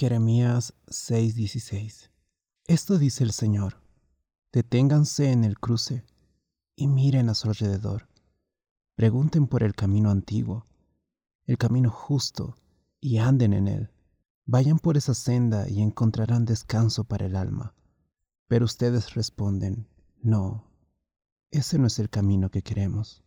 Jeremías 6:16 Esto dice el Señor, deténganse en el cruce y miren a su alrededor, pregunten por el camino antiguo, el camino justo, y anden en él. Vayan por esa senda y encontrarán descanso para el alma. Pero ustedes responden, no, ese no es el camino que queremos.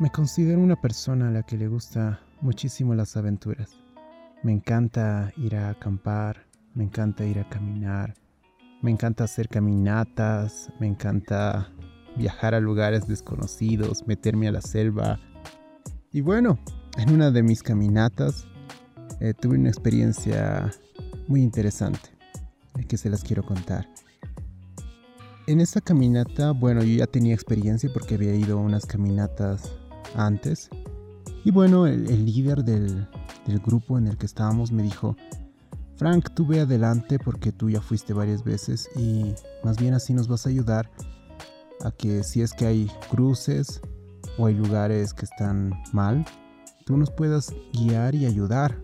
Me considero una persona a la que le gusta muchísimo las aventuras. Me encanta ir a acampar, me encanta ir a caminar, me encanta hacer caminatas, me encanta viajar a lugares desconocidos, meterme a la selva. Y bueno, en una de mis caminatas eh, tuve una experiencia muy interesante que se las quiero contar. En esa caminata, bueno, yo ya tenía experiencia porque había ido a unas caminatas antes. Y bueno, el, líder del, del, grupo en el que estábamos me dijo, Frank, tú ve adelante porque tú ya fuiste varias veces y más bien así nos vas a ayudar a que si es que hay cruces o hay lugares que están mal, tú nos puedas guiar y ayudar.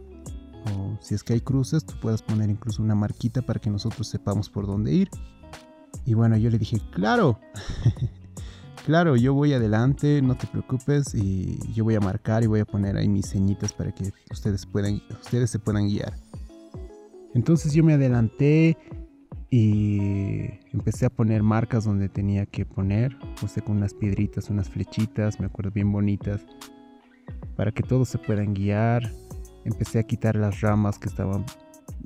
O si es que hay cruces, tú puedas poner incluso una marquita para que nosotros sepamos por dónde ir. Y bueno, yo le dije, claro. Claro, yo voy adelante, no te preocupes y yo voy a marcar y voy a poner ahí mis señitas para que ustedes puedan, ustedes se puedan guiar. Entonces yo me adelanté y empecé a poner marcas donde tenía que poner, puse con unas piedritas, unas flechitas, me acuerdo bien bonitas, para que todos se puedan guiar. Empecé a quitar las ramas que estaban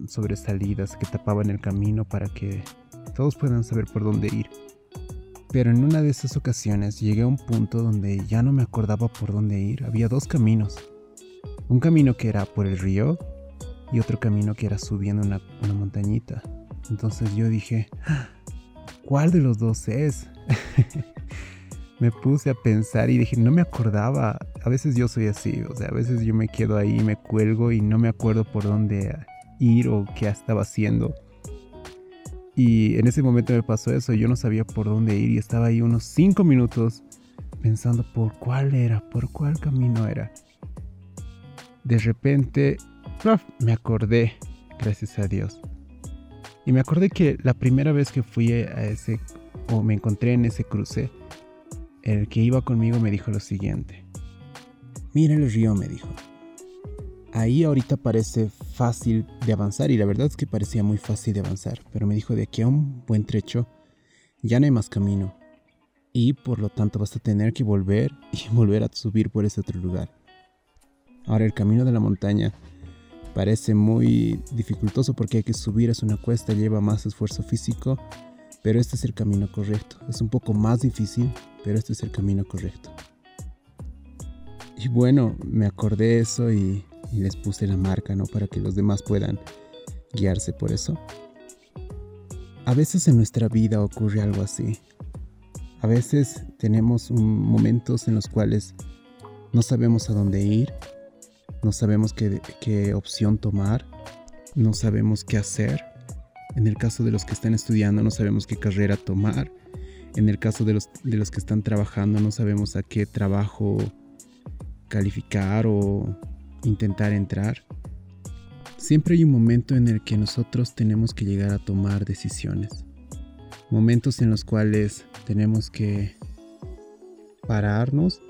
sobresalidas, que tapaban el camino para que todos puedan saber por dónde ir. Pero en una de esas ocasiones llegué a un punto donde ya no me acordaba por dónde ir. Había dos caminos. Un camino que era por el río y otro camino que era subiendo una, montañita. Entonces yo dije, ¿cuál de los dos es? me puse a pensar y dije, no me acordaba. A veces yo soy así, o sea, a veces yo me quedo ahí, me cuelgo y no me acuerdo por dónde ir o qué estaba haciendo. Y en ese momento me pasó eso, yo no sabía por dónde ir y estaba ahí unos 5 minutos pensando por cuál era, por cuál camino era. De repente, me acordé, gracias a Dios. Y me acordé que la primera vez que fui a ese, o me encontré en ese cruce, el que iba conmigo me dijo lo siguiente. Mira el río, me dijo. Ahí ahorita parece fácil de avanzar y la verdad es que parecía muy fácil de avanzar, pero me dijo de aquí a un buen trecho ya no hay más camino y por lo tanto vas a tener que volver y volver a subir por ese otro lugar. Ahora el camino de la montaña parece muy dificultoso porque hay que subir, es una cuesta, lleva más esfuerzo físico, pero este es el camino correcto. Es un poco más difícil, pero este es el camino correcto. Y bueno, me acordé eso y y les puse la marca, ¿no? Para que los demás puedan guiarse por eso. A veces en nuestra vida ocurre algo así. A veces tenemos momentos en los cuales no sabemos a dónde ir, no sabemos qué, qué opción tomar, no sabemos qué hacer. En el caso de los que están estudiando, no sabemos qué carrera tomar. En el caso de los, de los que están trabajando, no sabemos a qué trabajo calificar o intentar entrar. Siempre hay un momento en el que nosotros tenemos que llegar a tomar decisiones. Momentos en los cuales tenemos que pararnos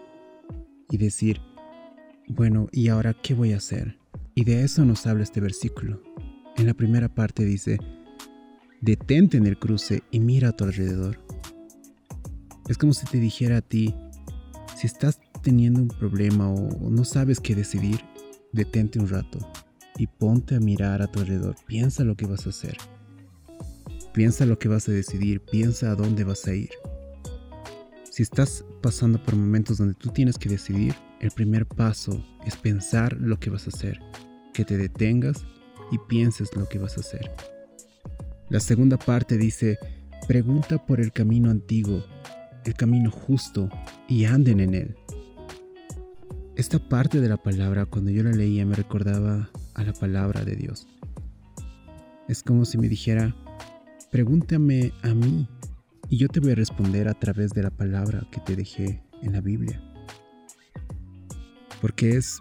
y decir, bueno, ¿y ahora qué voy a hacer? Y de eso nos habla este versículo. En la primera parte dice, detente en el cruce y mira a tu alrededor. Es como si te dijera a ti, si estás teniendo un problema o no sabes qué decidir, detente un rato y ponte a mirar a tu alrededor. Piensa lo que vas a hacer. Piensa lo que vas a decidir. Piensa a dónde vas a ir. Si estás pasando por momentos donde tú tienes que decidir, el primer paso es pensar lo que vas a hacer. Que te detengas y pienses lo que vas a hacer. La segunda parte dice, pregunta por el camino antiguo, el camino justo, y anden en él. Esta parte de la palabra, cuando yo la leía, me recordaba a la palabra de Dios. Es como si me dijera, pregúntame a mí y yo te voy a responder a través de la palabra que te dejé en la Biblia. Porque es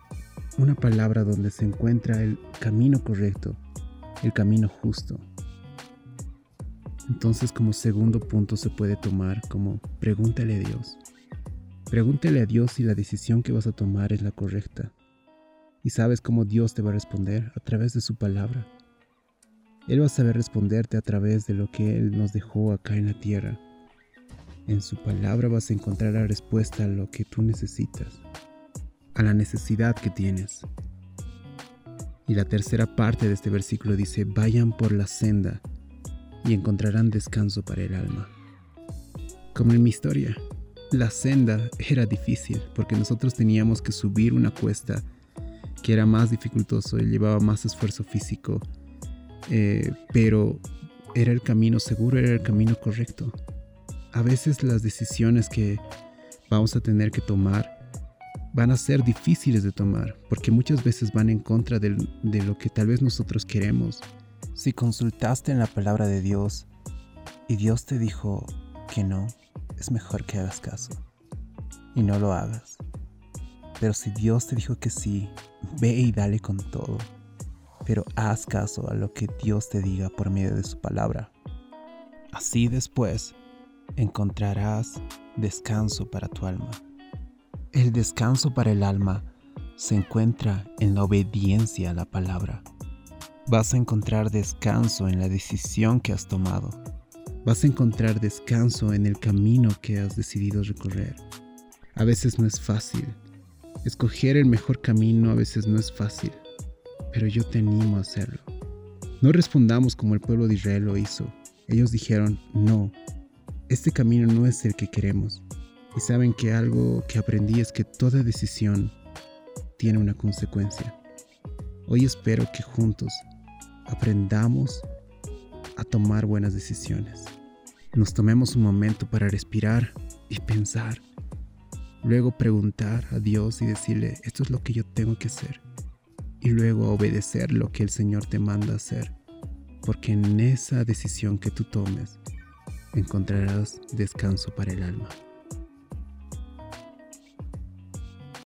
una palabra donde se encuentra el camino correcto, el camino justo. Entonces como segundo punto se puede tomar como pregúntale a Dios. Pregúntale a Dios si la decisión que vas a tomar es la correcta. Y sabes cómo Dios te va a responder a través de su palabra. Él va a saber responderte a través de lo que Él nos dejó acá en la tierra. En su palabra vas a encontrar la respuesta a lo que tú necesitas a la necesidad que tienes. Y la tercera parte de este versículo dice, vayan por la senda y encontrarán descanso para el alma. Como en mi historia, la senda era difícil porque nosotros teníamos que subir una cuesta que era más dificultoso y llevaba más esfuerzo físico, eh, pero era el camino seguro, era el camino correcto. A veces las decisiones que vamos a tener que tomar van a ser difíciles de tomar, porque muchas veces van en contra de, de lo que tal vez nosotros queremos. Si consultaste en la palabra de Dios y Dios te dijo que no, es mejor que hagas caso y no lo hagas. Pero si Dios te dijo que sí, ve y dale con todo. Pero haz caso a lo que Dios te diga por medio de su palabra. Así después encontrarás descanso para tu alma. El descanso para el alma se encuentra en la obediencia a la palabra. Vas a encontrar descanso en la decisión que has tomado. Vas a encontrar descanso en el camino que has decidido recorrer. A veces no es fácil. Escoger el mejor camino a veces no es fácil, pero yo te animo a hacerlo. No respondamos como el pueblo de Israel lo hizo. Ellos dijeron, no, este camino no es el que queremos. Y saben que algo que aprendí es que toda decisión tiene una consecuencia. Hoy espero que juntos aprendamos a tomar buenas decisiones. Nos tomemos un momento para respirar y pensar. Luego preguntar a Dios y decirle, esto es lo que yo tengo que hacer. Y luego obedecer lo que el Señor te manda hacer. Porque en esa decisión que tú tomes encontrarás descanso para el alma.